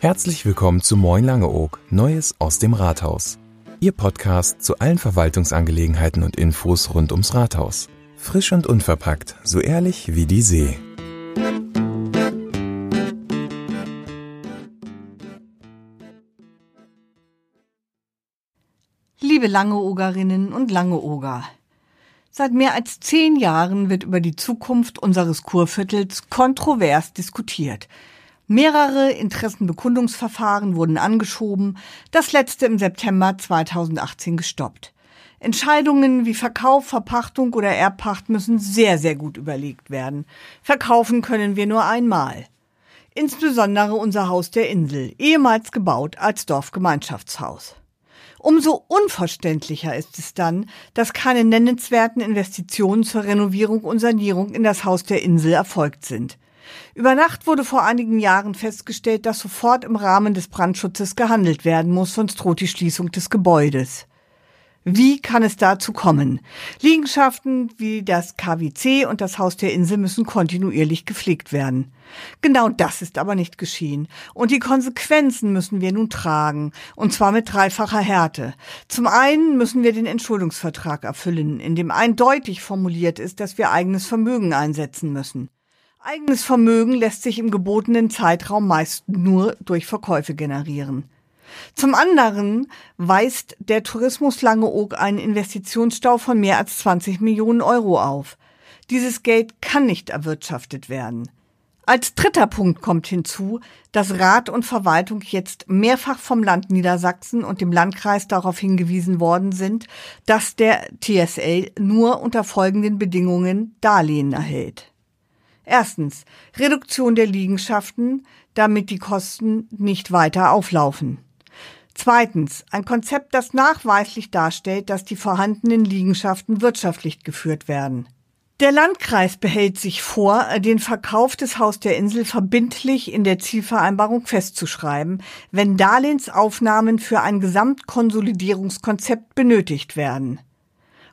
Herzlich willkommen zu Moin Langeoog, Neues aus dem Rathaus. Ihr Podcast zu allen Verwaltungsangelegenheiten und Infos rund ums Rathaus. Frisch und unverpackt, so ehrlich wie die See. Liebe Langeogerinnen und Langeoger, Seit mehr als zehn Jahren wird über die Zukunft unseres Kurviertels kontrovers diskutiert. Mehrere Interessenbekundungsverfahren wurden angeschoben, das letzte im September 2018 gestoppt. Entscheidungen wie Verkauf, Verpachtung oder Erbpacht müssen sehr, sehr gut überlegt werden. Verkaufen können wir nur einmal. Insbesondere unser Haus der Insel, ehemals gebaut als Dorfgemeinschaftshaus. Umso unverständlicher ist es dann, dass keine nennenswerten Investitionen zur Renovierung und Sanierung in das Haus der Insel erfolgt sind. Über Nacht wurde vor einigen Jahren festgestellt, dass sofort im Rahmen des Brandschutzes gehandelt werden muss, sonst droht die Schließung des Gebäudes. Wie kann es dazu kommen? Liegenschaften wie das KWC und das Haus der Insel müssen kontinuierlich gepflegt werden. Genau das ist aber nicht geschehen. Und die Konsequenzen müssen wir nun tragen. Und zwar mit dreifacher Härte. Zum einen müssen wir den Entschuldungsvertrag erfüllen, in dem eindeutig formuliert ist, dass wir eigenes Vermögen einsetzen müssen. Eigenes Vermögen lässt sich im gebotenen Zeitraum meist nur durch Verkäufe generieren. Zum anderen weist der Tourismus Langeoog einen Investitionsstau von mehr als 20 Millionen Euro auf. Dieses Geld kann nicht erwirtschaftet werden. Als dritter Punkt kommt hinzu, dass Rat und Verwaltung jetzt mehrfach vom Land Niedersachsen und dem Landkreis darauf hingewiesen worden sind, dass der TSL nur unter folgenden Bedingungen Darlehen erhält. Erstens Reduktion der Liegenschaften, damit die Kosten nicht weiter auflaufen. Zweitens, ein Konzept, das nachweislich darstellt, dass die vorhandenen Liegenschaften wirtschaftlich geführt werden. Der Landkreis behält sich vor, den Verkauf des Haus der Insel verbindlich in der Zielvereinbarung festzuschreiben, wenn Darlehensaufnahmen für ein Gesamtkonsolidierungskonzept benötigt werden.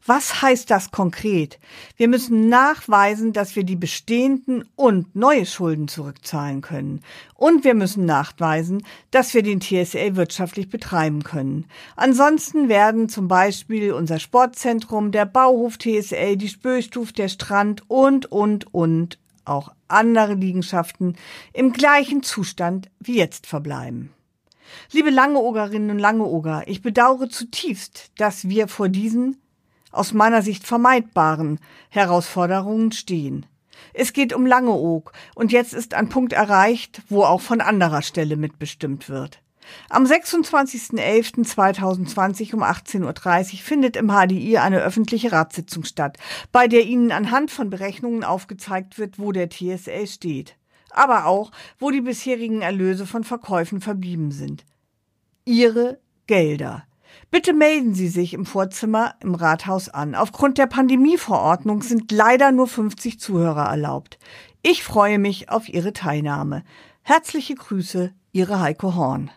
Was heißt das konkret? Wir müssen nachweisen, dass wir die bestehenden und neue Schulden zurückzahlen können. Und wir müssen nachweisen, dass wir den TSA wirtschaftlich betreiben können. Ansonsten werden zum Beispiel unser Sportzentrum, der Bauhof TSA, die Spöstuf, der Strand und, und, und auch andere Liegenschaften im gleichen Zustand wie jetzt verbleiben. Liebe Langeogerinnen und Langeoger, ich bedauere zutiefst, dass wir vor diesen aus meiner Sicht vermeidbaren Herausforderungen stehen. Es geht um Langeoog und jetzt ist ein Punkt erreicht, wo auch von anderer Stelle mitbestimmt wird. Am 26.11.2020 um 18.30 Uhr findet im HDI eine öffentliche Ratssitzung statt, bei der Ihnen anhand von Berechnungen aufgezeigt wird, wo der TSA steht, aber auch, wo die bisherigen Erlöse von Verkäufen verblieben sind. Ihre Gelder. Bitte melden Sie sich im Vorzimmer im Rathaus an. Aufgrund der Pandemieverordnung sind leider nur 50 Zuhörer erlaubt. Ich freue mich auf Ihre Teilnahme. Herzliche Grüße, Ihre Heiko Horn.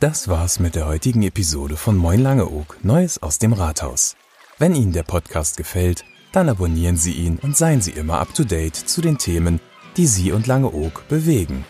Das war's mit der heutigen Episode von Moin Langeoog, Neues aus dem Rathaus. Wenn Ihnen der Podcast gefällt, dann abonnieren Sie ihn und seien Sie immer up to date zu den Themen, die Sie und Langeoog bewegen.